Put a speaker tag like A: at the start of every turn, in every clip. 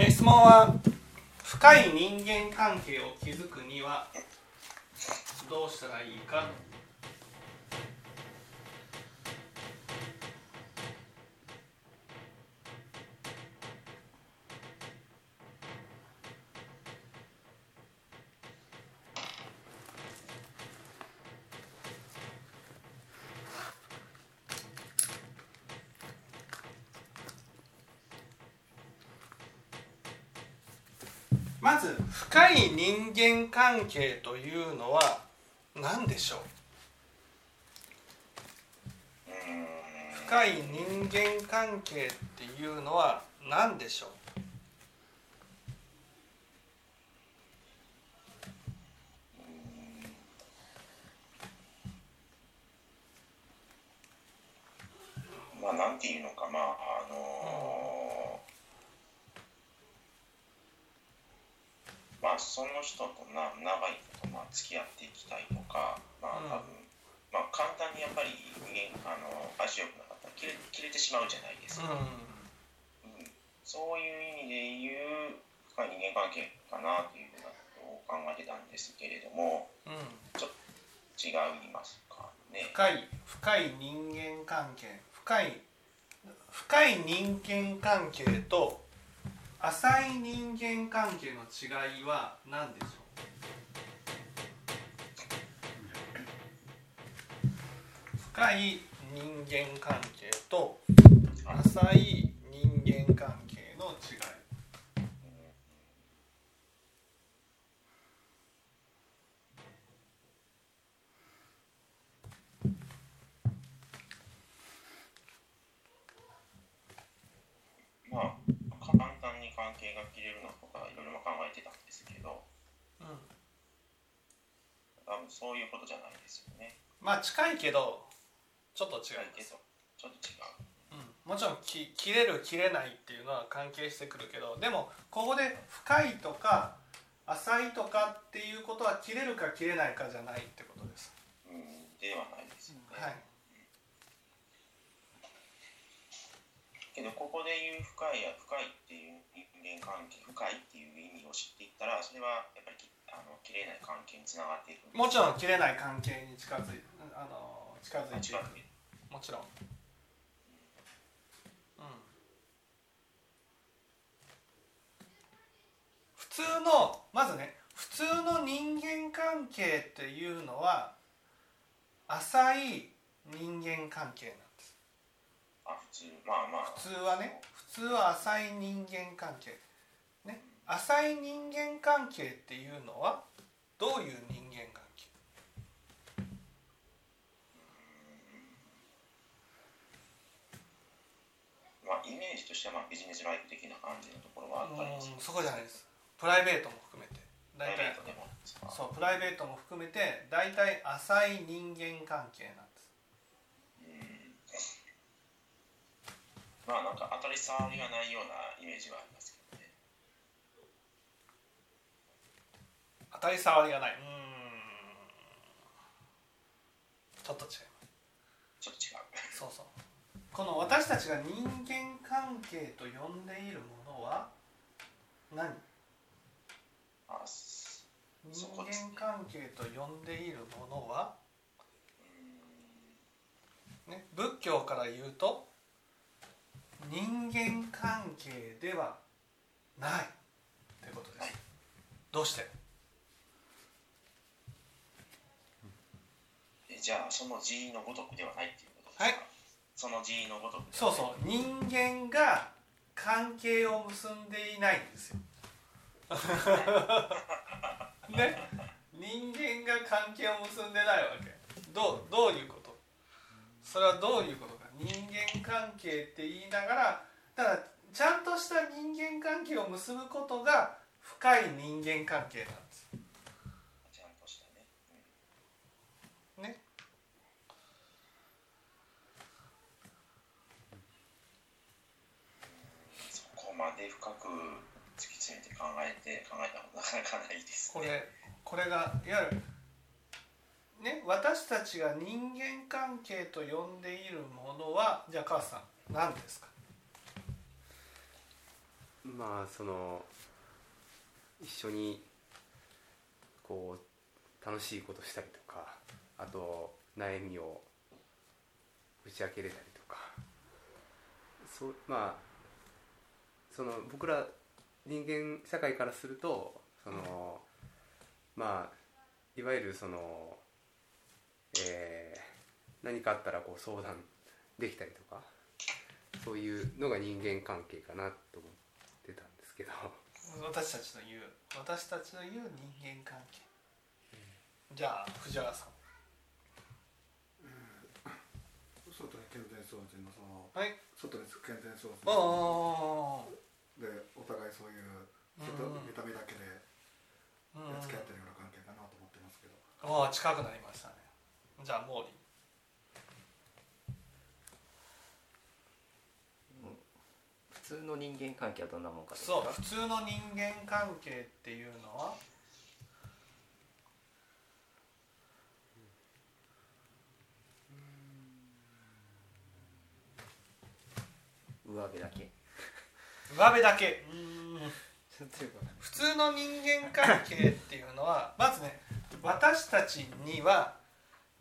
A: え質問は深い人間関係を築くにはどうしたらいいかまず深い人間関係というのは何でしょう？深い人間関係っていうのは何でしょう
B: まあなんていうのかまああのまあその人とな長いことまあ付き合っていきたいとかまあ多分、まあ簡単にやっぱり人間あの相性良くなかったら切れ切れてしまうじゃないですか、うん。そういう意味で言う深い人間関係かなというふうなことを考えてたんですけれども
A: うん。
B: ちょっと違いますかね。
A: 深い深い人間関係深い深い人間関係と浅い人間関係の違いは何でしょう？深い人間関係と浅い人間関係の違い
B: まあ簡単に関係が切れるのとかいろいろ考えてたんですけど
A: うん
B: 多分そういうことじゃないですよね
A: まあ近いけどちょっと違います
B: ちょっと違う
A: うん、もちろんき切れる切れないっていうのは関係してくるけどでもここで深いとか浅いとかっていうことは切れるか切れないかじゃないってことです。
B: うんではないですよね、
A: はい。
B: けどここで言う深いや深いっていう人間関係深いっていう意味を知っていったらそれはやっぱりきあの切れない関係につながっていく
A: もちろん切れない関係に近づいあの近づいてい
B: 近く
A: くもちろん。うん。普通のまずね普通の人間関係っていうのは浅い人間関係なんです。
B: あ普通まあまあ
A: 普通はね普通は浅い人間関係ね浅い人間関係っていうのはどういう人間関係？
B: まあイメージとしてはまあビジネスライフ的な感じのところはあったり
A: そこじゃないです。プライベートも含めて。
B: プラ
A: 大体
B: イベートでも。ですか
A: そうプライベートも含めて大体浅い人間関係なんです。
B: うん。まあなんか当たり障りがないようなイメージはありますけどね
A: 当たり障りがない。うーん。ちょっと違います
B: ちょっと違う。
A: そうそう。この私たちが人間関係と呼んでいるものは何？人間関係と呼んでいるものは、ね、仏教から言うと人間関係ではないってことです、
B: はい
A: どうして？
B: えじゃあその字のごとくではないっていうことですか、
A: はい。
B: その字のごとくで
A: そうそう。人間が関係を結んでいないんですよ。ね？人間が関係を結んでないわけ。どうどういうこと？それはどういうことか。人間関係って言いながらただちゃんとした人間関係を結ぶことが深い人間関係なんです
B: ちゃんとしたね、
A: ね
B: そこまで深く突き詰めて考えて考えたことなかなかないですね。
A: これこれがいわゆるね私たちが人間関係と呼んでいるものはじゃあ母さん何ですか？
C: まあその一緒にこう楽しいことしたりとかあと悩みを打ち明けれたりとかそうまあその僕ら人間社会からするとそのまあいわゆるその、えー何かあったらこう相談できたりとかそういうのが人間関係かなと思ってたんですけど。
A: 私たちの言う私たちの言う人間関係、じゃあ藤原さん。
D: 外に健全掃除のその
A: はい。
D: 外に健全掃除
A: あ
D: の
A: あ
D: でお互いそういう外
A: うん。
D: 見た目だけで
A: うん。
D: 付き合ってるような関係かなと思ってますけど。
A: ああ近くなりましたね。じゃあモーリー
E: 普通の人間関係はどんなもんかですか？
A: そう普通の人間関係っていうのは？
E: 上辺だけ
A: 上辺だけ普通の人間関係っていうのはまずね私たちには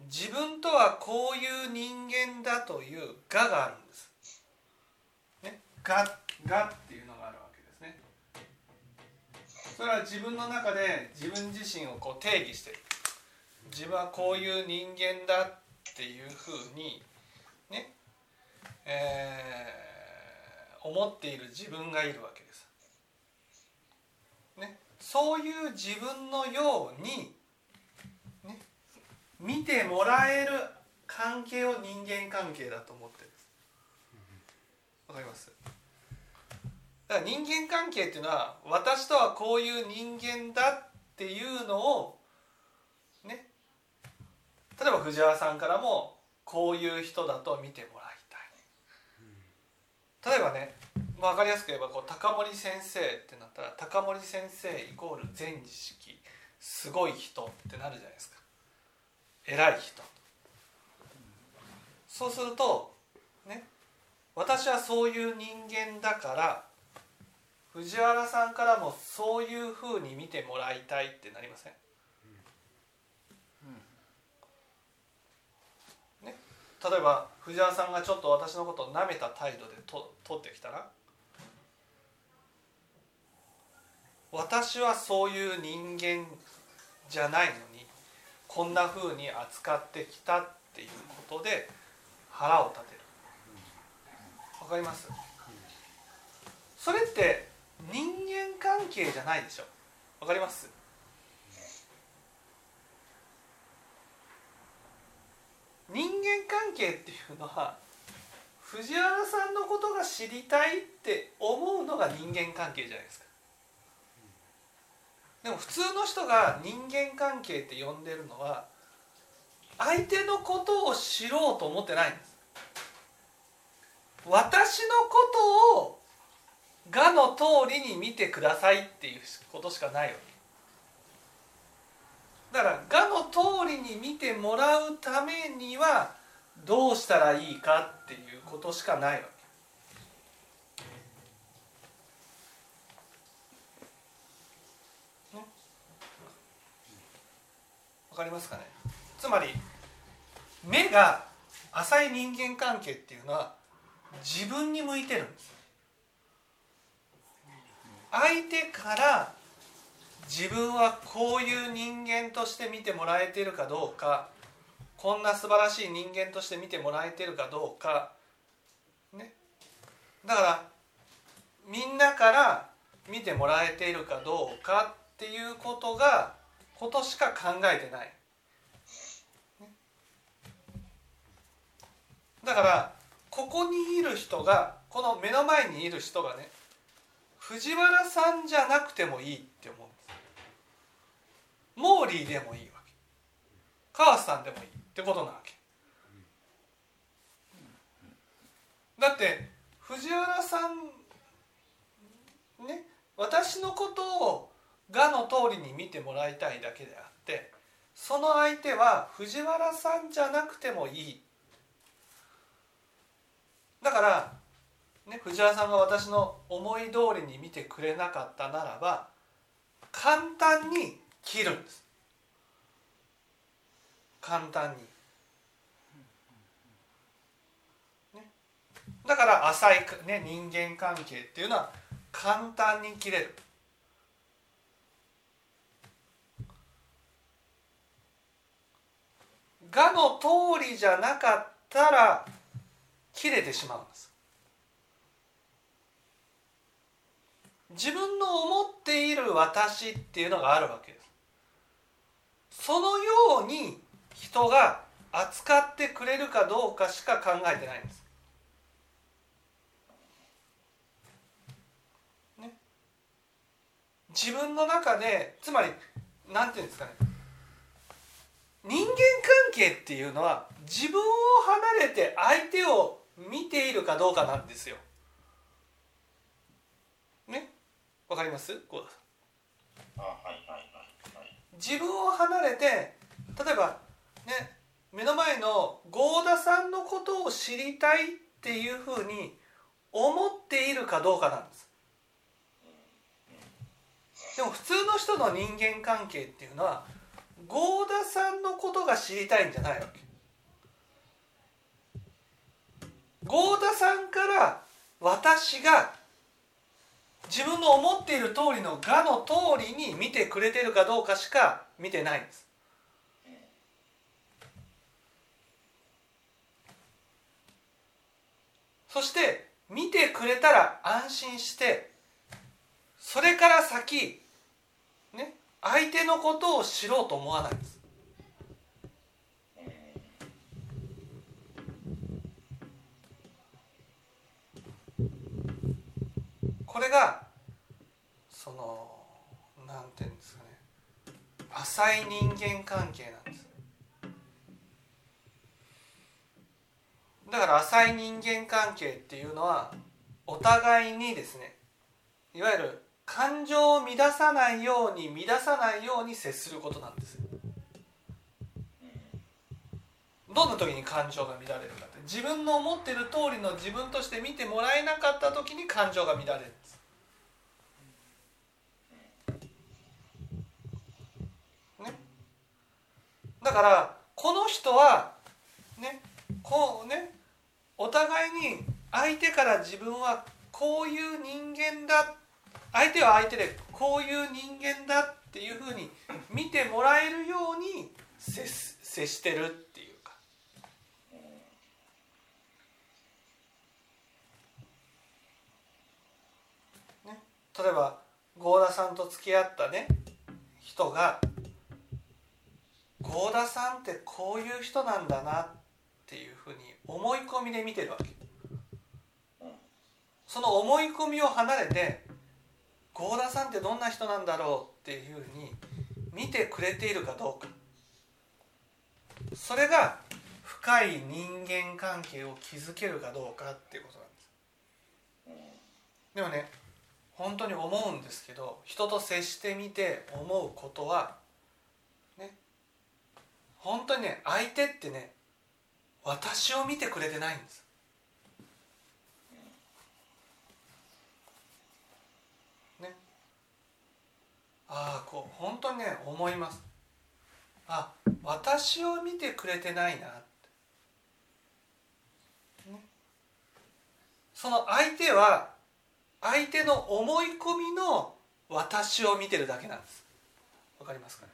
A: 自分とはこういう人間だという我があるんです。ね、我我っていうのがあるわけですね。それは自分の中で自分自身をこう定義してる。自分はこういう人間だっていうふうにね、えー思っている自分がいるわけです。ね、そういう自分のように、ね、見てもらえる関係を人間関係だと思ってる。わかります？だから人間関係っていうのは私とはこういう人間だっていうのをね。例えば藤原さんからもこういう人だと見てもらいたい。例えばね分かりやすく言えばこう高森先生ってなったら高森先生イコール全知識すごい人ってなるじゃないですか。偉い人。そうするとね私はそういう人間だから藤原さんからもそういうふうに見てもらいたいってなりません。ね、例えば藤原さんがちょっと私のことを舐めた態度でと取ってきたら私はそういう人間じゃないのにこんな風に扱ってきたっていうことで腹を立てる。わかります？それって人間関係じゃないでしょ。わかります？人間関係っていうのは藤原さんのことが知りたいって思うのが人間関係じゃないですか。でも普通の人が人間関係って呼んでるのは相手のことを知ろうと思ってないんです。私のことをがの通りに見てくださいっていうことしかないわけ。だからがの通りに見てもらうためにはどうしたらいいかっていうことしかないわけ。わかりますかね？つまり目が浅い人間関係っていうのは自分に向いてるんです相手から自分はこういう人間として見てもらえてるかどうかこんな素晴らしい人間として見てもらえてるかどうかね。だからみんなから見てもらえているかどうかっていうことがことしか考えてない。ね。だからここにいる人がこの目の前にいる人がね藤原さんじゃなくてもいいって思うんです。モーリーでもいいわけ。川瀬さんでもいいってことなわけ。だって藤原さんね私のことをがの通りに見てもらいたいだけであってその相手は藤原さんじゃなくてもいい。だからね、藤原さんが私の思い通りに見てくれなかったならば簡単に切るんです。簡単に、ね、だから浅い、ね、人間関係っていうのは簡単に切れる。がの通りじゃなかったら切れてしまうんです。自分の思っている私っていうのがあるわけです。そのように人が扱ってくれるかどうかしか考えてないんです、ね、自分の中でつまりなんていうんですかね。人間関係っていうのは自分を離れて相手を見ているかどうかなんですよ。ね？わかります？こう
B: あはいはいはいはい。
A: 自分を離れて例えばね目の前の合田さんのことを知りたいっていうふうに思っているかどうかなんです。でも普通の人の人間関係っていうのは合田さんのことが知りたいんじゃないわけ。合田さんから私が自分の思っている通りの「が」の通りに見てくれてるかどうかしか見てないんです。そして見てくれたら安心してそれから先相手のことを知ろうと思わないんです。これがそのなんていうんですかね。浅い人間関係なんです。だから浅い人間関係っていうのはお互いにですね。いわゆる感情を乱さないように乱さないように接することなんです。どんな時に感情が乱れるかって。自分の思ってる通りの自分として見てもらえなかった時に感情が乱れるんです。ね。だからこの人はねこうねお互いに相手から自分はこういう人間だっ相手は相手でこういう人間だっていうふうに見てもらえるように接接してるっていうか。ね、例えば合田さんと付き合ったね人が合田さんってこういう人なんだなっていうふうに思い込みで見てるわけ。その思い込みを離れて合田さんってどんな人なんだろうっていうふうに見てくれているかどうかそれが深い人間関係を築けるかどうかっていうことなんです。でもね本当に思うんですけど人と接してみて思うことはね本当にね相手ってね私を見てくれてないんです。ああこう本当にね思います。あ私を見てくれてないなって、ね、その相手は相手の思い込みの私を見てるだけなんです。わかりますかね？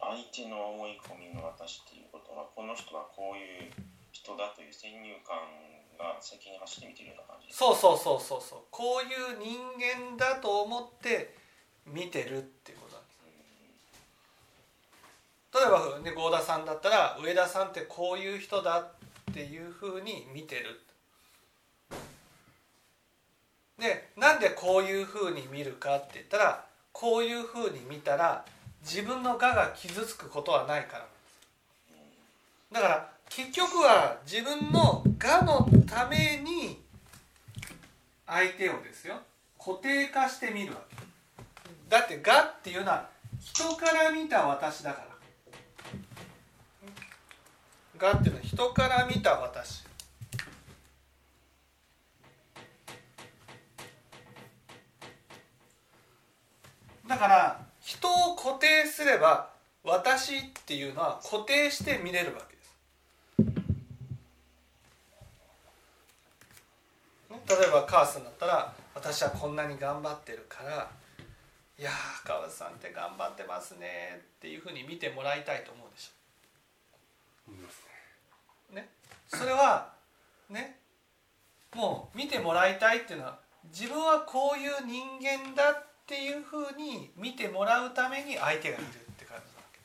B: 相手の思い込みの私っていうことはこの人はこういう人だという先入観が先に走って見てるような感じ
A: そうそうそうそうそう。こういう人間だと思って見てるっていうことなんです。例えば、ね、合田さんだったら上田さんってこういう人だっていうふうに見てる。でなんでこういうふうに見るかって言ったらこういうふうに見たら自分の我が傷つくことはないからだから結局は自分の我のために相手をですよ固定化してみるわけ。だって我っていうのは人から見た私だから。我っていうのは人から見た私。だから人を固定すれば私っていうのは固定して見れるわけ。例えばカースンだったら私はこんなに頑張ってるから「いやー川津さんって頑張ってますね」っていうふうに見てもらいたいと思うでしょ。ね、それはね。もう見てもらいたいっていうのは自分はこういう人間だっていうふうに見てもらうために相手がいるって感じなわけ。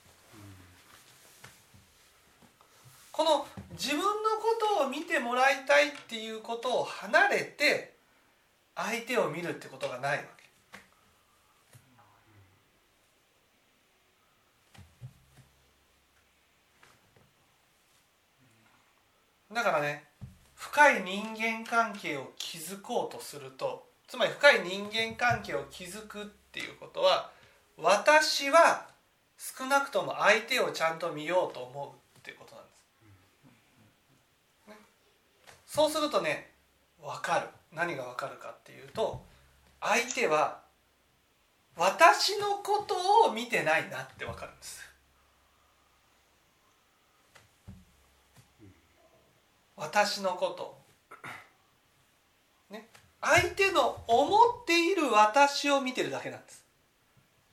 A: この自分のことを見てもらいたいっていうことを離れて相手を見るってことがないわけ。だからね深い人間関係を築こうとするとつまり深い人間関係を築くっていうことは私は少なくとも相手をちゃんと見ようと思うっていうことなんです。ね、そうするとね分かる。何が分かるかっていうと相手は私のことを見てないなって分かるんです。私のこと。ね。相手の思っている私を見てるだけなんです。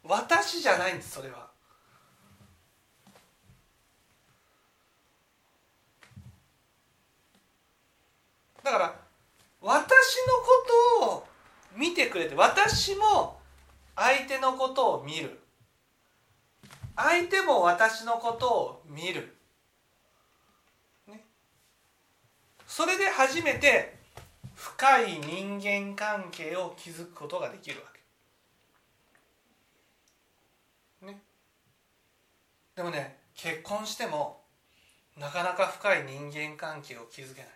A: 私じゃないんですそれは。だから私のことを見てくれて私も相手のことを見る相手も私のことを見るねそれで初めて深い人間関係を築くことができるわけ。ね。でもね結婚してもなかなか深い人間関係を築けない。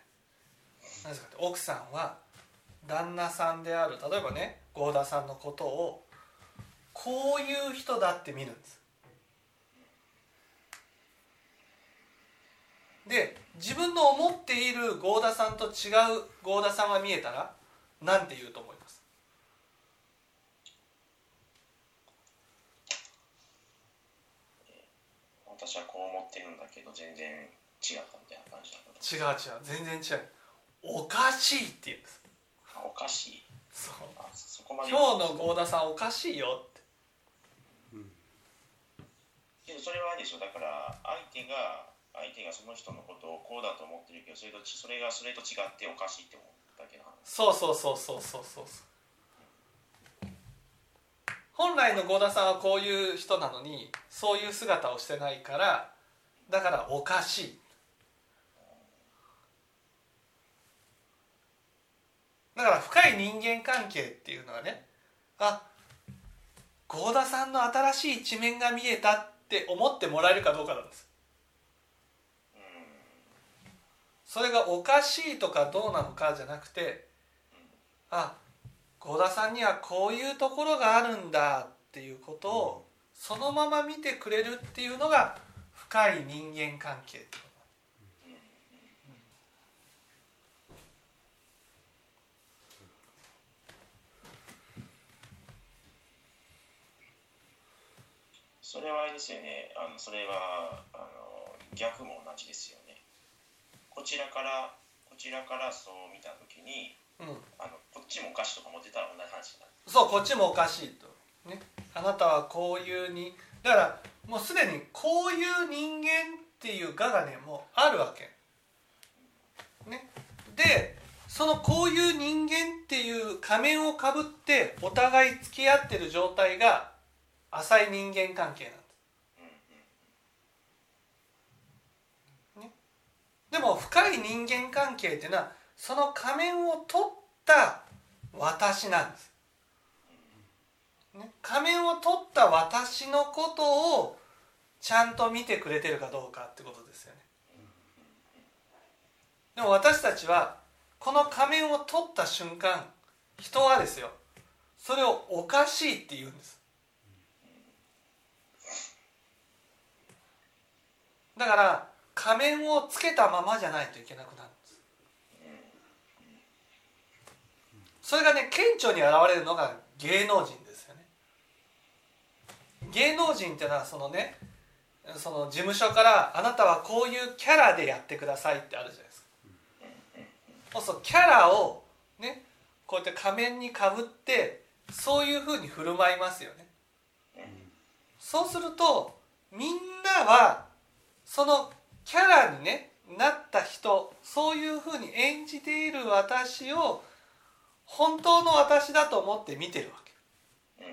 A: なぜかって奥さんは旦那さんである例えばね合田さんのことをこういう人だって見るんです。で自分の思っている合田さんと違う合田さんが見えたら何て言うと思います？
B: 私はこう思ってるんだけど全然違ったみたいな感じだ
A: 違う違う全然違うおかしいって言うんです。
B: あおかしい。
A: そう。
B: あそこまで。
A: 今日の合田さんおかしいよって。
B: けどそれはあれでしょ。だから相手が相手がその人のことをこうだと思ってるけどそれとそれがそれと違っておかしいって思うだけの。話
A: そうそうそうそうそうそう。本来の合田さんはこういう人なのにそういう姿をしてないからだからおかしいだから深い人間関係っていうのはねあ合田さんの新しい一面が見えたって思ってもらえるかどうかなんです。それがおかしいとかどうなのかじゃなくてあ合田さんにはこういうところがあるんだっていうことをそのまま見てくれるっていうのが深い人間関係ってこと
B: それはあれですよね。あのそれはあの逆も同じですよね。こちらからこちらからそう見た時に
A: うん。
B: あのこっちもおかしいとか思ってたら同じ話になる。
A: そうこっちもおかしいと。ね。あなたはこういうにだからもうすでにこういう人間っていう我がねもうあるわけ。ね。でそのこういう人間っていう仮面をかぶってお互い付き合ってる状態が浅い人間関係なんです、ね、でも深い人間関係っていうのはその仮面を取った私なんです。ね、仮面を取った私のことをちゃんと見てくれてるかどうかってことですよね。でも私たちはこの仮面を取った瞬間人はですよそれをおかしいって言うんです。だから仮面をつけたままじゃないといけなくなるんです。それがね顕著に現れるのが芸能人ですよね。芸能人っていうのはそのねその事務所からあなたはこういうキャラでやってくださいってあるじゃないですか。そうそうキャラをねこうやって仮面にかぶってそういうふうに振る舞いますよね。そうするとみんなはそのキャラにねなった人そういうふうに演じている私を本当の私だと思って見てるわけ。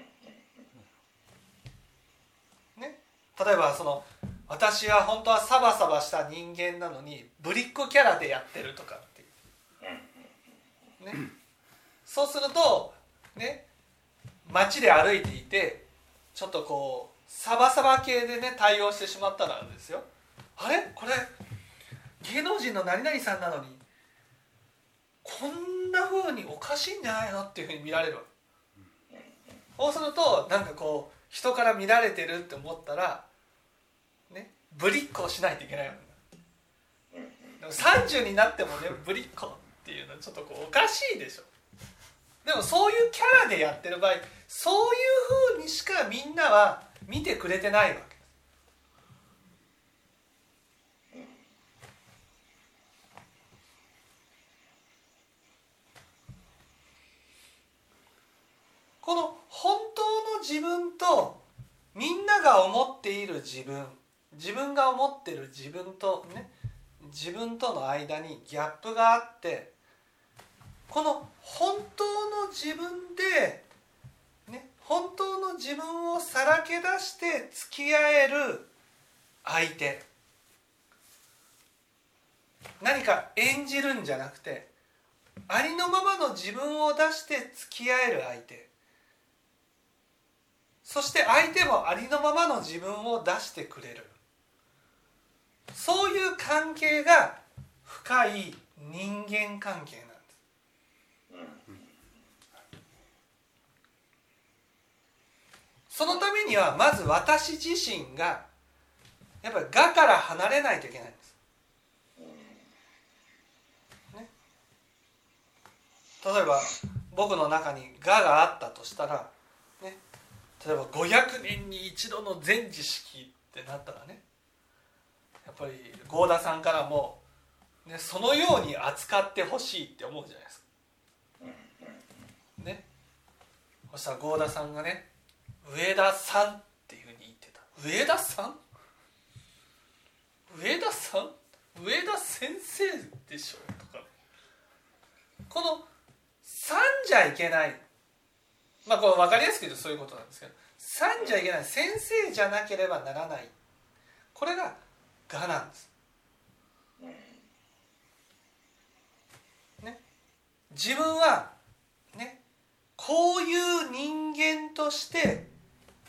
A: ね、例えばその私は本当はサバサバした人間なのにぶりっ子キャラでやってるとかっていう。ね、そうするとね街で歩いていてちょっとこうサバサバ系でね対応してしまったらですよあれ？これ？芸能人の何々さんなのにこんな風におかしいんじゃないの？っていうふうに見られるそうするとなんかこう人から見られてるって思ったらねぶりっ子をしないといけないわけ。でも30になってもねぶりっ子っていうのはちょっとこうおかしいでしょ。でもそういうキャラでやってる場合そういうふうにしかみんなは見てくれてないわけ。この本当の自分とみんなが思っている自分自分が思ってる自分とね自分との間にギャップがあってこの本当の自分で、ね、本当の自分をさらけ出して付き合える相手。何か演じるんじゃなくてありのままの自分を出して付き合える相手。そして相手もありのままの自分を出してくれる。そういう関係が深い人間関係なんです。そのためにはまず私自身がやっぱり我から離れないといけないんです、ね、例えば僕の中に我があったとしたら、例えば500年に一度の全知識ってなったらねやっぱり合田さんからも、ね、そのように扱ってほしいって思うじゃないですか。ね。そしたら合田さんがね上田さんっていうふうに言ってた。上田さん？上田さん？上田先生でしょとかこの「さん」じゃいけない。まあこれ分かりやすく言うとそういうことなんですけど「さん」じゃいけない先生じゃなければならない。これが「が」なんです。ね、自分はねこういう人間として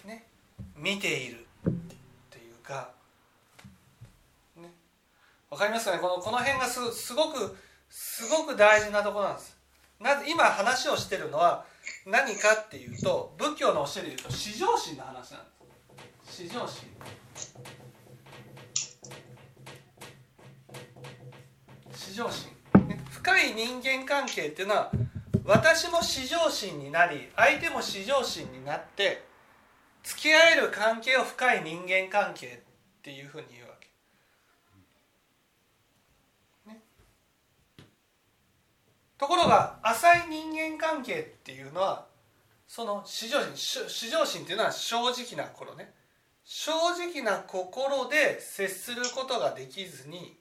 A: ね見ている。っていうか、ね、わかりますかね？このこの辺がすすごくすごく大事なところなんです。なぜ今話をしてるのは何かっていうと仏教の教えでいうと至上心の話なんです。至上心。至上心、ね、深い人間関係っていうのは私も至上心になり相手も至上心になって付き合える関係を深い人間関係っていうふうに言うわけ。ね、ところが浅い人間関係っていうのはその至上心至上心っていうのは正直な頃ね。正直な心で接することができずに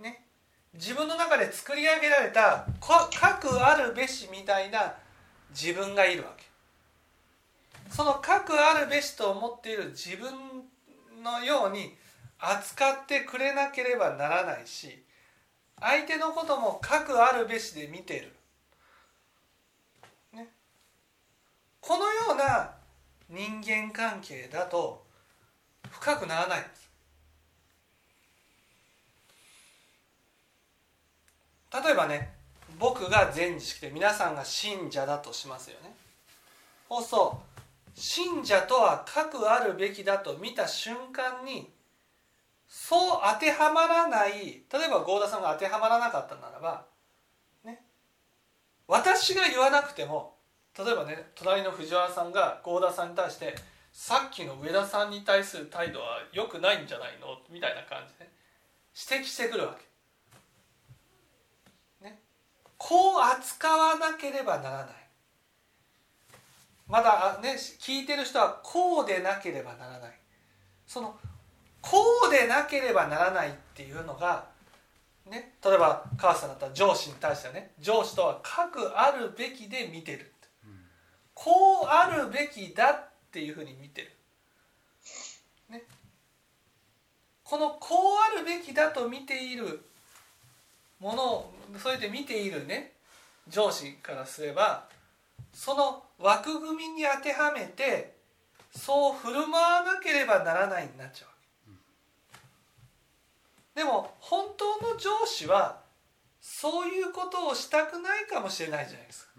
A: ね。自分の中で作り上げられた核あるべしみたいな自分がいるわけ。その核あるべしと思っている自分のように扱ってくれなければならないし相手のことも核あるべしで見てる、ね、このような人間関係だと深くならないんです。例えばね僕が全知識で皆さんが信者だとしますよね。そうそう信者とは核あるべきだと見た瞬間にそう当てはまらない例えば合田さんが当てはまらなかったならばね。私が言わなくても例えばね隣の藤原さんが合田さんに対してさっきの上田さんに対する態度は良くないんじゃないの？みたいな感じで、指摘してくるわけ。ね、こう扱わなければならない。まだね聞いてる人はこうでなければならない。そのこうでなければならないっていうのが、ね、例えば母さんだったら上司に対してはね上司とはかくあるべきで見てる、こうあるべきだっていうふうに見てる、ね、このこうあるべきだと見ているものをそれで見ているね上司からすればその枠組みに当てはめてそう振る舞わなければならないになっちゃう。でも本当の上司はそういうことをしたくないかもしれないじゃないですか。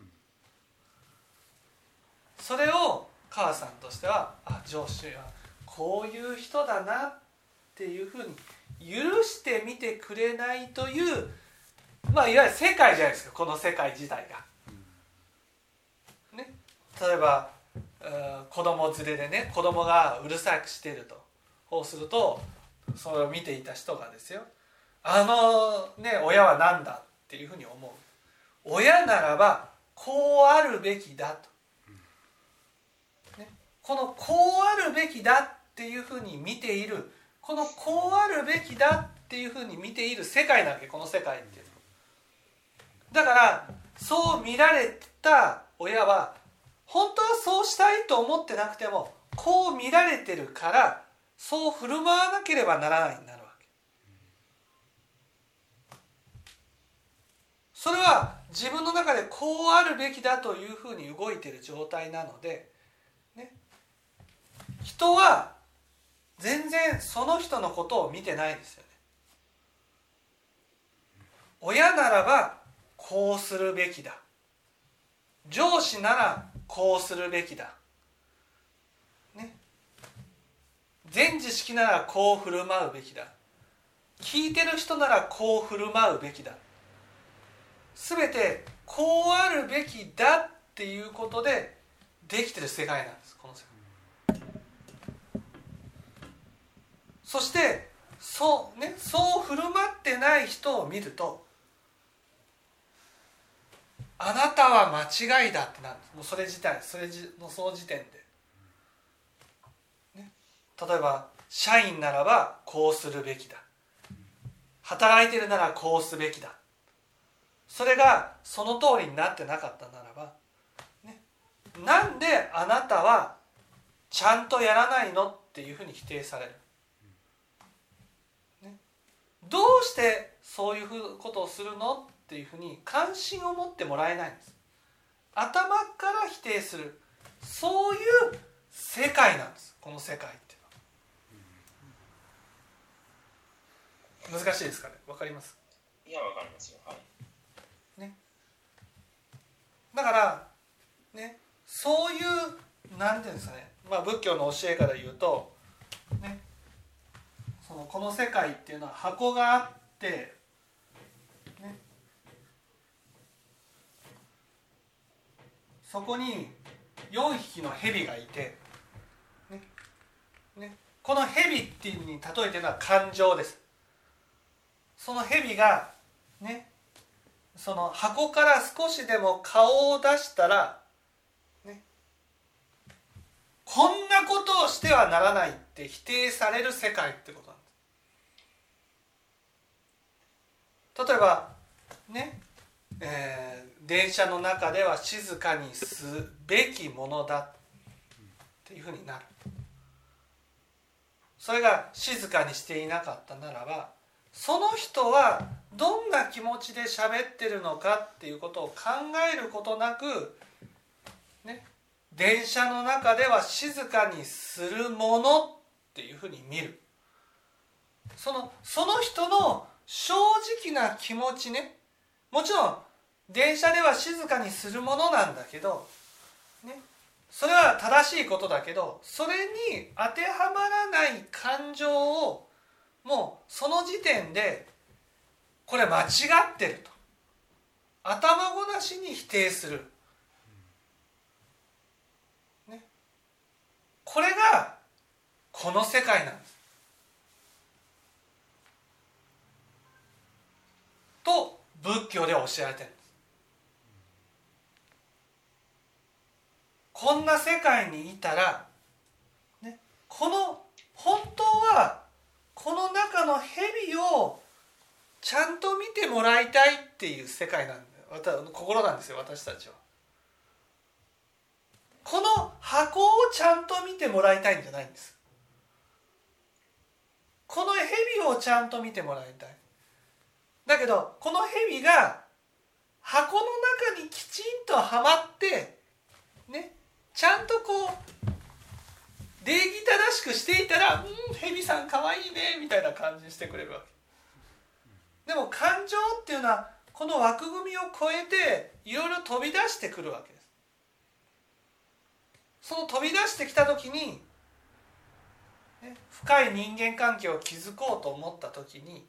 A: それを母さんとしてはあ上司はこういう人だなっていうふうに許してみてくれないというまあいわゆる世界じゃないですかこの世界自体が。ね、例えば子供連れでね子供がうるさくしているとそうするとそれを見ていた人がですよあのね親は何だっていうふうに思う。親ならばこうあるべきだと、ね、このこうあるべきだっていうふうに見ている。このこうあるべきだっていうふうに見ている世界なわけこの世界っていうだからそう見られた親は本当はそうしたいと思ってなくてもこう見られてるからそう振る舞わなければならないになるわけ。それは自分の中でこうあるべきだというふうに動いている状態なので、ね、人は全然その人のことを見てないですよね。親ならばこうするべきだ。上司ならこうするべきだね全知識ならこう振る舞うべきだ。聞いてる人ならこう振る舞うべきだ。全てこうあるべきだっていうことでできてる世界なんですこの世界。そしてそうねそう振る舞ってない人を見るとあなたは間違いだってなるもうそれ自体それのその時点で、例えば社員ならばこうするべきだ。働いてるならこうすべきだ。それがその通りになってなかったならば、ね、なんであなたはちゃんとやらないのっていうふうに否定される、ね、どうしてそういうことをするのっていうふうに関心を持ってもらえないんです。頭から否定する。そういう世界なんです。この世界っていうのは難しいですかね？わかります？
B: いやわかりますよ。はい。
A: ね。だからねそういうなんていうんですかね。まあ仏教の教えから言うとねそのこの世界っていうのは箱があってそこに4匹の蛇がいて、ね。ね、この蛇っていうに例えてるのは感情ですその蛇がねその箱から少しでも顔を出したら、ね、こんなことをしてはならないって否定される世界ってことなんです。例えばねえー、電車の中では静かにすべきものだっていうふうになる。それが静かにしていなかったならばその人はどんな気持ちで喋ってるのかっていうことを考えることなく、ね、電車の中では静かにするものっていうふうに見る。そのその人の正直な気持ちね。もちろん電車では静かにするものなんだけど、ね、それは正しいことだけどそれに当てはまらない感情をもうその時点でこれ間違ってると。頭ごなしに否定する、ね、これがこの世界なんです。と仏教では教えられてるんです。こんな世界にいたら、ね、この本当はこの中の蛇をちゃんと見てもらいたいっていう世界なんだよ。心なんですよ私たちは。この箱をちゃんと見てもらいたいんじゃないんです。この蛇をちゃんと見てもらいたい。だけどこの蛇が箱の中にきちんとはまってねちゃんとこう礼儀正しくしていたら「うん蛇さんかわいいね」みたいな感じにしてくれるわけ。でも感情っていうのはこの枠組みを超えていろいろ飛び出してくるわけです。その飛び出してきた時に、ね、深い人間関係を築こうと思った時に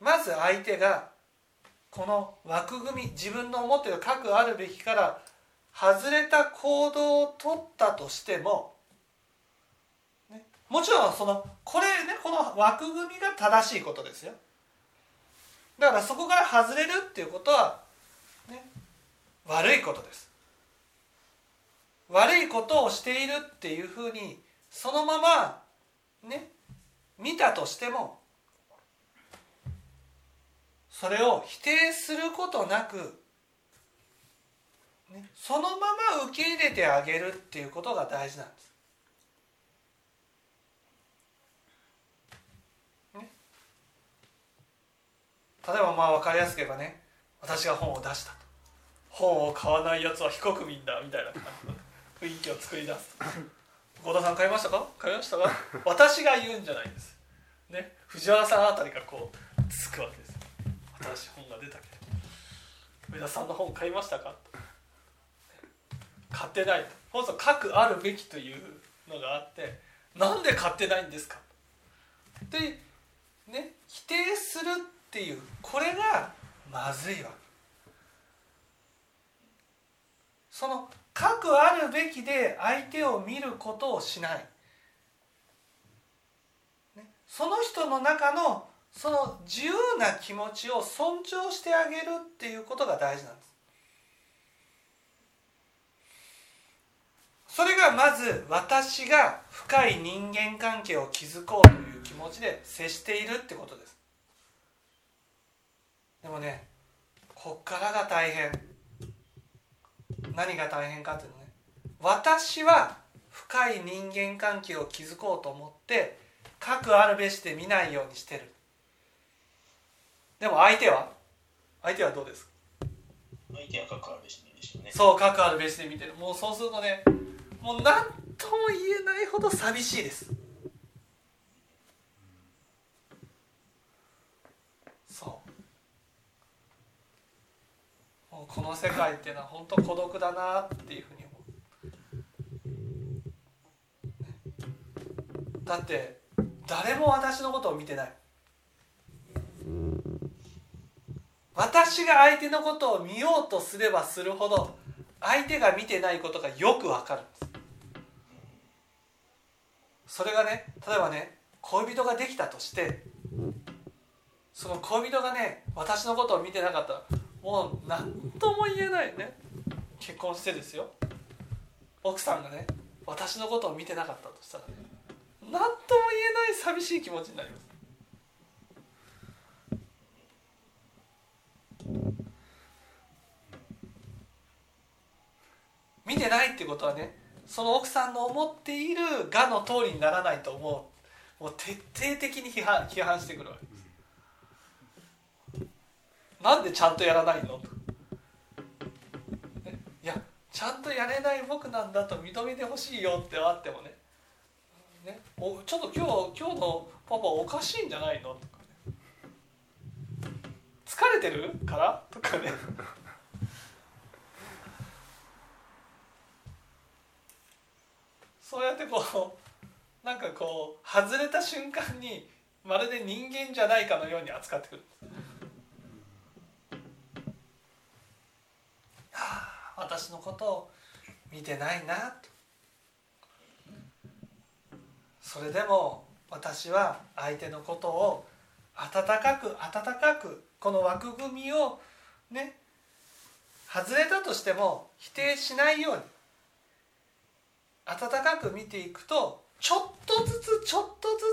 A: まず相手がこの枠組み自分の思っている核あるべきから外れた行動を取ったとしても、もちろんそのこれねこの枠組みが正しいことですよだからそこから外れるっていうことは、ね、悪いことです悪いことをしているっていうふうにそのままね見たとしてもそれを否定することなく、ね、そのまま受け入れてあげるっていうことが大事なんです。例えばまあ分かりやすく言えばね私が本を出したと。本を買わないやつは非国民だみたいな。雰囲気を作り出す郷田さん買いましたか？買いましたか？私が言うんじゃないんです。ね。藤原さんあたりがこうつくわけです。新しい本が出たけど。上田さんの本買いましたか？買ってないと。本当核あるべきというのがあってなんで買ってないんですか？でね否定するっていうこれがまずいわけ。その核あるべきで相手を見ることをしない、ね、その人の中のその自由な気持ちを尊重してあげるっていうことが大事なんです。それがまず私が深い人間関係を築こうという気持ちで接しているってことです。でもねこっからが大変。何が大変かっていうのね。私は深い人間関係を築こうと思って核あるべしで見ないようにしてる。でも相手は？相手はどうです
B: 相手は核あるべしでしょうね
A: そう核あるべしで見てる。もうそうするとねもう何とも言えないほど寂しいですこの世界っていうのは本当孤独だなっていうふうに思う。だって誰も私のことを見てない。私が相手のことを見ようとすればするほど相手が見てないことがよくわかるんです。それがね例えばね恋人ができたとしてその恋人がね私のことを見てなかったらもう何とも言えないね。結婚してですよ。奥さんがね私のことを見てなかったとしたらね何とも言えない寂しい気持ちになります。見てないってことはねその奥さんの思っているがの通りにならないと思う。もう徹底的に批判批判してくるわけ。なんでちゃんとやらないの？いやちゃんとやれない僕なんだと認めてほしいよってあってもね。ねおちょっと今日今日のパパおかしいんじゃないの？とかね。疲れてる？から？とかね。そうやってこうなんかこう外れた瞬間にまるで人間じゃないかのように扱ってくる。んです私のことを見てないなと。それでも私は相手のことを温かく温かくこの枠組みをね外れたとしても否定しないように温かく見ていくとちょっとずつちょっとず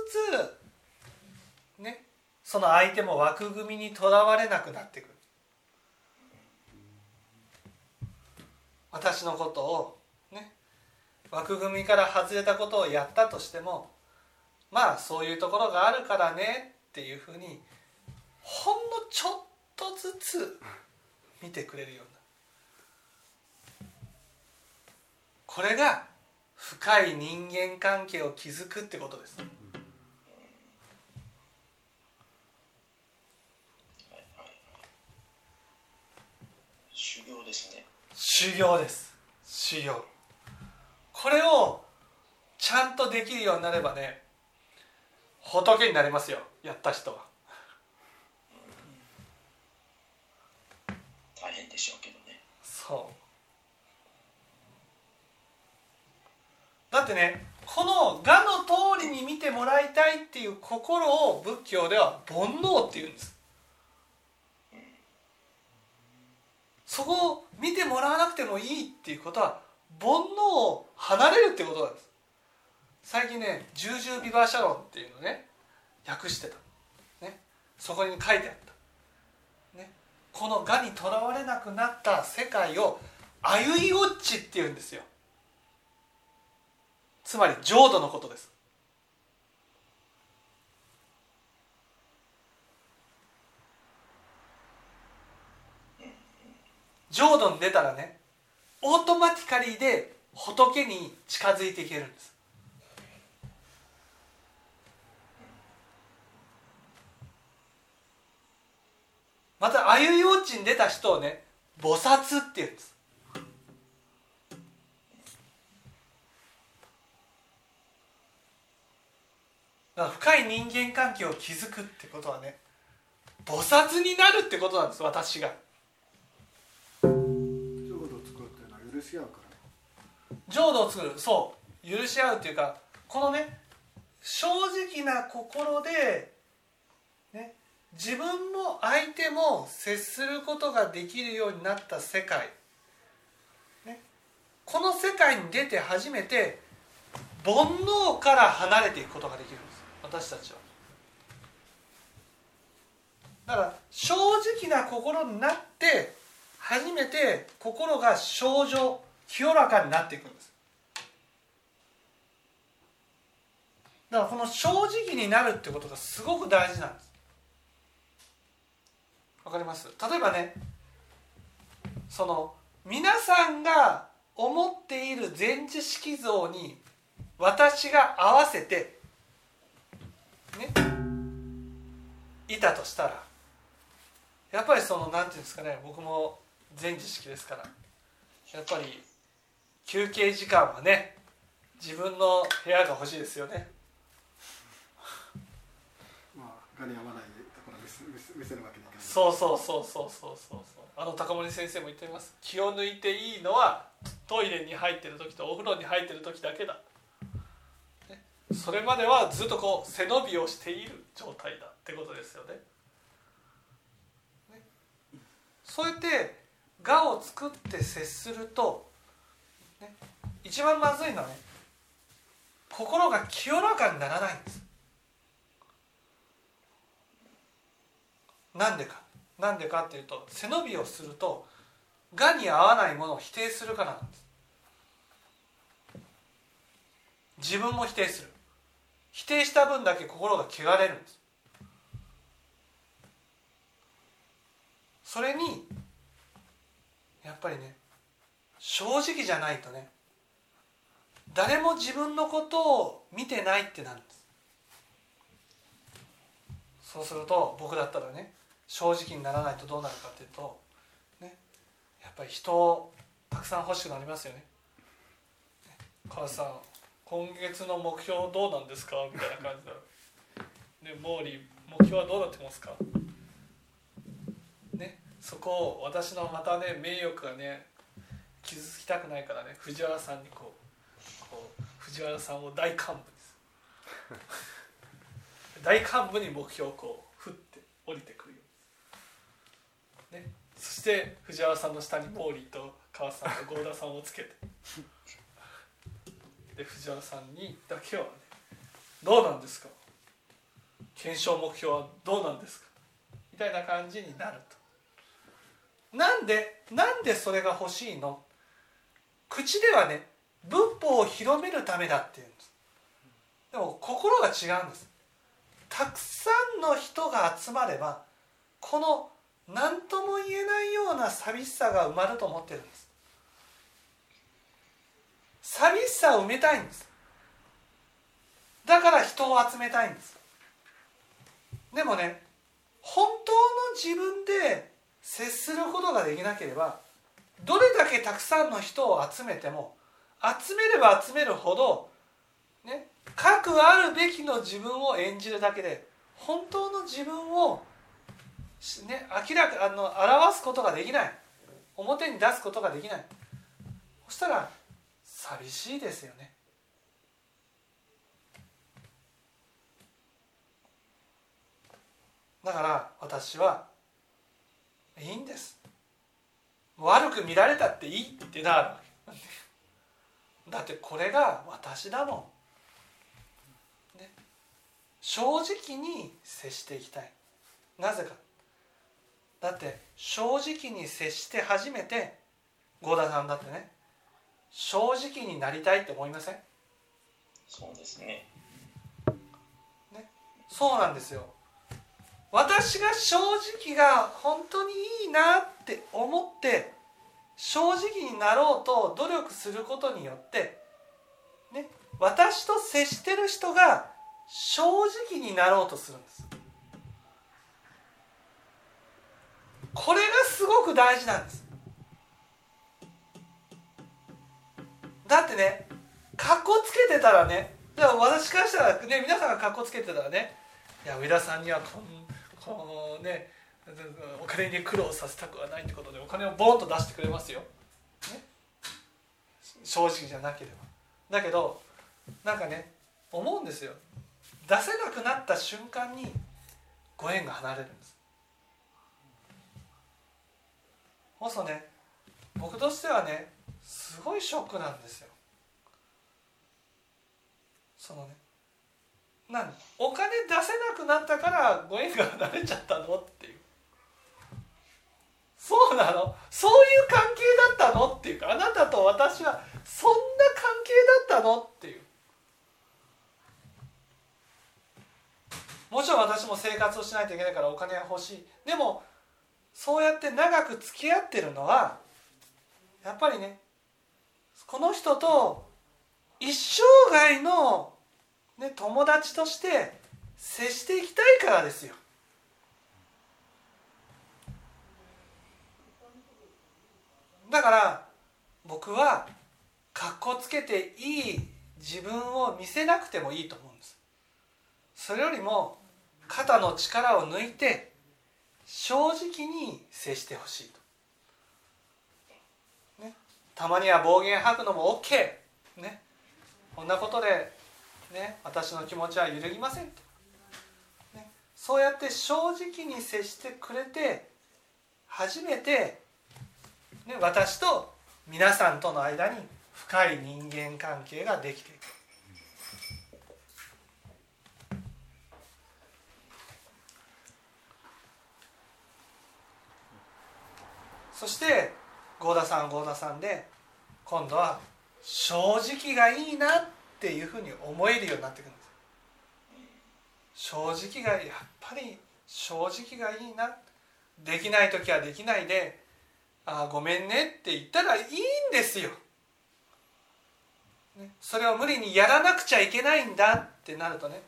A: つねその相手も枠組みにとらわれなくなってくる。私のことをね枠組みから外れたことをやったとしてもまあそういうところがあるからねっていうふうにほんのちょっとずつ見てくれるような。これが深い人間関係を築くってことです。
B: 修行ですね。
A: 修行です。修行。これをちゃんとできるようになればね仏になれますよ。やった人は。
B: 大変でしょうけどね。
A: そう。だってねこの「我の通りに見てもらいたい」っていう心を仏教では煩悩っていうんですそこを見てもらわなくてもいいっていうことは煩悩を離れるってことなんです。最近ね「十十ビバーシャロン」っていうのね訳してた、ね、そこに書いてあった、ね、この我にとらわれなくなった世界を「あゆいウォッチ」っていうんですよ。つまり浄土のことです。浄土に出たらねオートマティカリーで仏に近づいていけるんです。またあゆいウォッチに出た人をね菩薩って言うんです。だから深い人間関係を築くってことはね菩薩になるってことなんです私が。
D: し合うから
A: 浄土を作る。そう許し合うっていうかこのね正直な心で、ね、自分も相手も接することができるようになった世界、ね、この世界に出て初めて煩悩から離れていくことができるんです。私たちは。だから正直な心になって初めて心が正常清らかになっていくんです。だからこの正直になるってことがすごく大事なんです。わかります？例えばねその皆さんが思っている全知識像に私が合わせてねいたとしたらやっぱりそのなんていうんですかね僕も全知識ですから。やっぱり休憩時間はね自分の部屋が欲しいですよね。
D: まあ合わないところを見せるわけにいかない。
A: そうそうそうそうそうそう。そうあの高森先生も言っています。気を抜いていいのはトイレに入ってる時とお風呂に入ってる時だけだ、ね。それまではずっとこう背伸びをしている状態だってことですよね。ね。そうやって我を作って接すると、ね、一番まずいのはね心が清らかにならないんです。なんでか。なんでかっていうと背伸びをするとがに合わないものを否定するからなんです。自分も否定する。否定した分だけ心が汚れるんです。それにやっぱりね正直じゃないとね誰も自分のことを見てないってなるんですそうすると僕だったらね正直にならないとどうなるかっていうと、ね、やっぱり人をたくさん欲しくなりますよね。ね母さん今月の目標どうなんですか？みたいな感じで「ね、モーリー目標はどうなってますか?」そこを私のまたね名誉がね傷つきたくないからね藤原さんにこうこう藤原さんを大幹部です。大幹部に目標をこう振って降りてくるように。ね、そして藤原さんの下に毛利と川さんと合田さんをつけて。で藤原さんにだけはねどうなんですか？検証目標はどうなんですか？みたいな感じになるとなんでなんでそれが欲しいの？口ではね仏法を広めるためだっていうんです。でも心が違うんです。たくさんの人が集まればこの何とも言えないような寂しさが埋まると思ってるんです。寂しさを埋めたいんです。だから人を集めたいんです。でもね本当の自分で接することができなければどれだけたくさんの人を集めても集めれば集めるほどね核あるべきの自分を演じるだけで本当の自分を、ね、明らかあの表すことができない。表に出すことができない。そしたら寂しいですよね。だから私はいいんです。悪く見られたっていいってなるわけ。だってこれが私だもん、ね、正直に接していきたい。なぜか。だって正直に接して初めて合田さんだってね。正直になりたいって思いません？
B: そうですね。
A: ね。そうなんですよ私が正直が本当にいいなって思って正直になろうと努力することによって、ね、私と接してる人が正直になろうとするんです。これがすごく大事なんです。だってねかっこつけてたらねでも私からしたらね皆さんがかっこつけてたらねいや上田さんにはこんこのねお金に苦労させたくはないってことでお金をボンと出してくれますよ、ね、正直じゃなければ。だけどなんかね思うんですよ。出せなくなった瞬間にご縁が離れるんです。そね僕としてはねすごいショックなんですよ。そのね何お金出せなくなったからご縁が離れちゃったのっていう。そうなの？そういう関係だったのっていうかあなたと私はそんな関係だったのっていう。もちろん私も生活をしないといけないからお金は欲しい。でもそうやって長く付き合ってるのはやっぱりねこの人と一生涯の、ね、友達として接していきたいからですよ。だから僕はかっこつけていい自分を見せなくてもいいと思うんです。それよりも肩の力を抜いて正直に接してほしいと、ね、たまには暴言吐くのも OK、ね、こんなことで、ね、私の気持ちは揺るぎません、ね、そうやって正直に接してくれて初めて、ね、私と皆さんとの間に深い人間関係ができていく。そして合田さん合田さんで今度は正直がいいなってっていうふうに思えるようになってくるんです。正直がやっぱり正直がいいな。できない時はできないで「あごめんね」って言ったらいいんですよ、ね、それを無理にやらなくちゃいけないんだってなるとね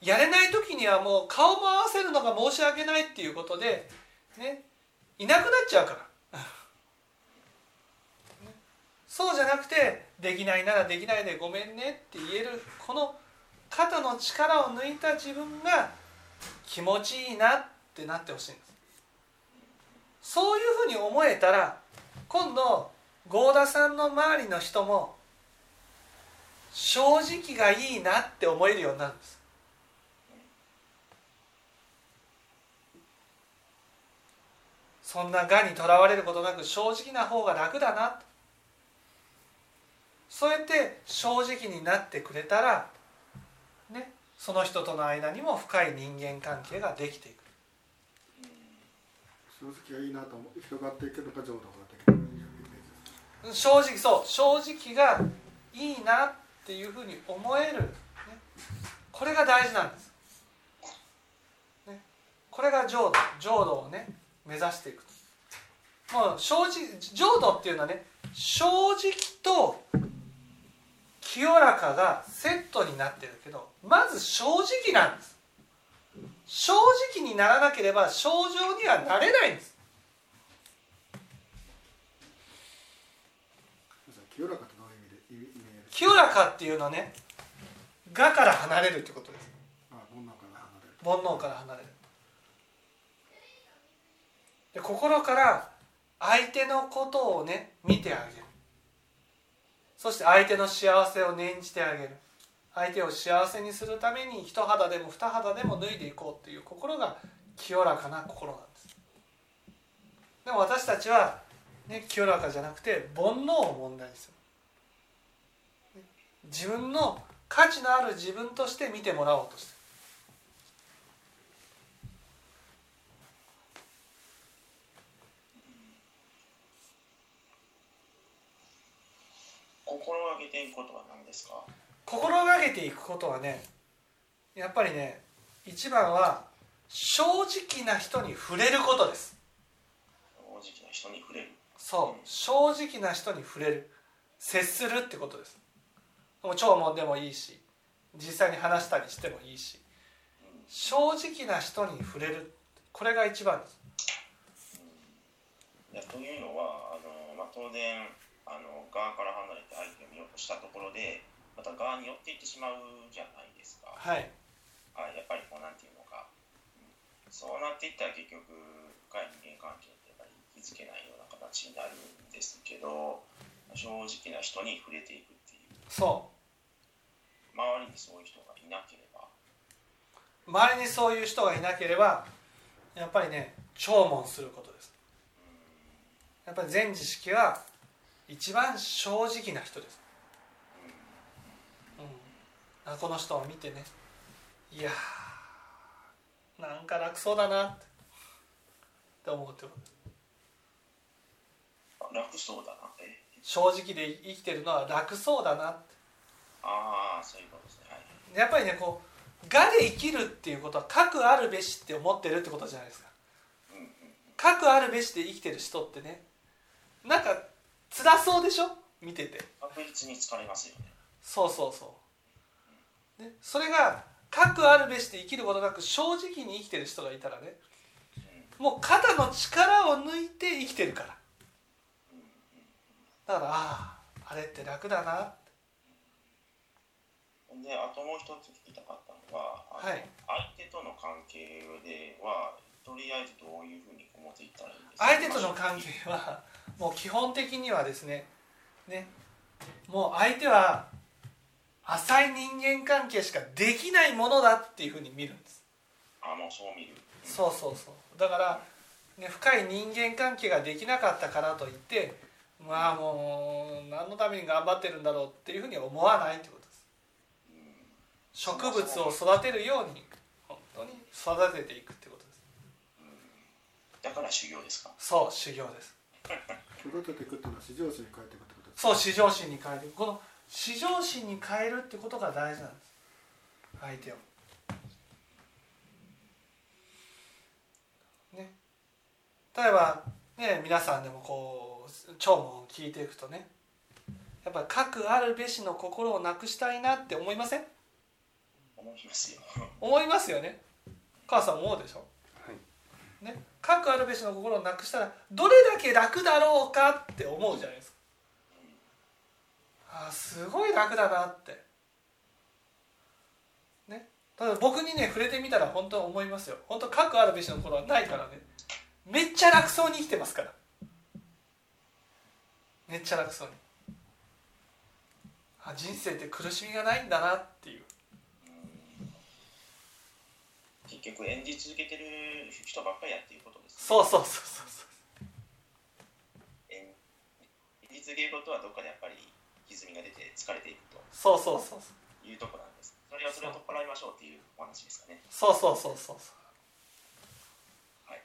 A: やれない時にはもう顔も合わせるのが申し訳ないっていうことでねいなくなっちゃうから。そうじゃなくてできないならできないでごめんねって言えるこの肩の力を抜いた自分が気持ちいいなってなってほしいんです。そういうふうに思えたら今度合田さんの周りの人も正直がいいなって思えるようになるんです。そんながにとらわれることなく正直な方が楽だな。そうやって正直になってくれたらねその人との間にも深い人間関係ができていく。
D: 正直がいいなと思う広がっていくのか浄土が
A: 正直そう正直がいいなっていうふうに思える、ね、これが大事なんです、ね、これが浄土浄土をね目指していくもう正直浄土っていうのはね正直と清らかがセットになってるけどまず正直なんです。正直にならなければ正常にはなれないんです。
D: 清らかってどういう意味で
A: 清らかっていうのはね我から離れるってことです。
D: あ煩悩から離れる。
A: 煩悩から離れる。で心から相手のことをね見てあげるそして相手の幸せを念じてあげる。相手を幸せにするために一肌でも二肌でも脱いでいこうっていう心が清らかな心なんです。でも私たちは、ね、清らかじゃなくて煩悩を問題にする。自分の価値のある自分として見てもらおうとして
B: 心がけていくことは何ですか？
A: 心がけていくことはねやっぱりね一番は正直な人に触れることです。
B: 正直な人に触れる。
A: そう。正直な人に触れる。接するってことです。もう聴聞でもいいし実際に話したりしてもいいし。正直な人に触れる。これが一番です。
B: いやというのはあの、まあ、当然あの側から離れて相手を見ようとしたところでまた側に寄っていってしまうじゃないですか、
A: はい。
B: あやっぱりこうなんていうのか、うん。そうなっていったら結局深い人間関係ってやっぱり気づけないような形になるんですけど正直な人に触れていくっていう。
A: そ
B: 周りにそういう人がいなければ。
A: う周りにそういう人がいなければやっぱりね聴聞することです。やっぱり全知識は一番正直な人です、うん、あこの人を見てね。いやーなんか楽そうだな。って思うって
B: 楽そうだなえ
A: 正直で生きてるのは楽そうだな。って
B: ああそういうことですね。はい。
A: やっぱりねこう我で生きるっていうことは核あるべしって思ってるってことじゃないですか。
B: うんうん。
A: 核あるべしで生きてる人ってねなんか辛そうでしょ？見てて。
B: 確実に疲れますよね。
A: そうそうそう、ね、それが核あるべしで生きることなく正直に生きてる人がいたらねもう肩の力を抜いて生きてるから。だからあああれって楽だな。
B: であともう一つ聞きたかったのは、
A: はい。
B: 相手との関係ではとりあえずどういうふうに思っていったらいいんですか？
A: 相手との関係はもう基本的にはですねねもう相手は浅い人間関係しかできないものだっていうふうに見るんです。
B: あもうそう見る。
A: そうそうそう。だから、ね、深い人間関係ができなかったからといってまあもう何のために頑張ってるんだろうっていうふうに思わないってことです。植物を育てるように本当に育てていくってことです。
B: だから修行ですか？
A: そう修行です
D: 育てていくっていうのは至上心に変えていくってことです
A: そう至上心に変える。この至上心に変えるってことが大事なんです。相手を。ね。例えばね皆さんでもこう聴聞を聞いていくとねやっぱり核あるべしの心をなくしたいなって思いません？
B: 思いますよ。
A: 思いますよね。母さん思うでしょ？
C: はい。
A: ね核あるべしの心をなくしたらどれだけ楽だろうかって思うじゃないですか。あすごい楽だなって。ね。ただ僕にね触れてみたら本当思いますよ。本当核あるべしの心はないからね。めっちゃ楽そうに生きてますから。めっちゃ楽そうに。あ人生って苦しみがないんだなっていう。
B: 結局演じ続けてる人ばっかりやっていうことです、
A: そうそうそうそうそう。
B: 演じ続けることはどっかでやっぱり歪みが出て疲れていくと。
A: そうそうそうそう。
B: いうとこなんですそれはそれを取っ払いましょうっていうお話ですかね。
A: そうそうそうそうそう
B: はい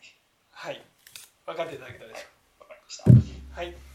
A: はい分かっていただけたでしょ
B: わかりました
A: うはい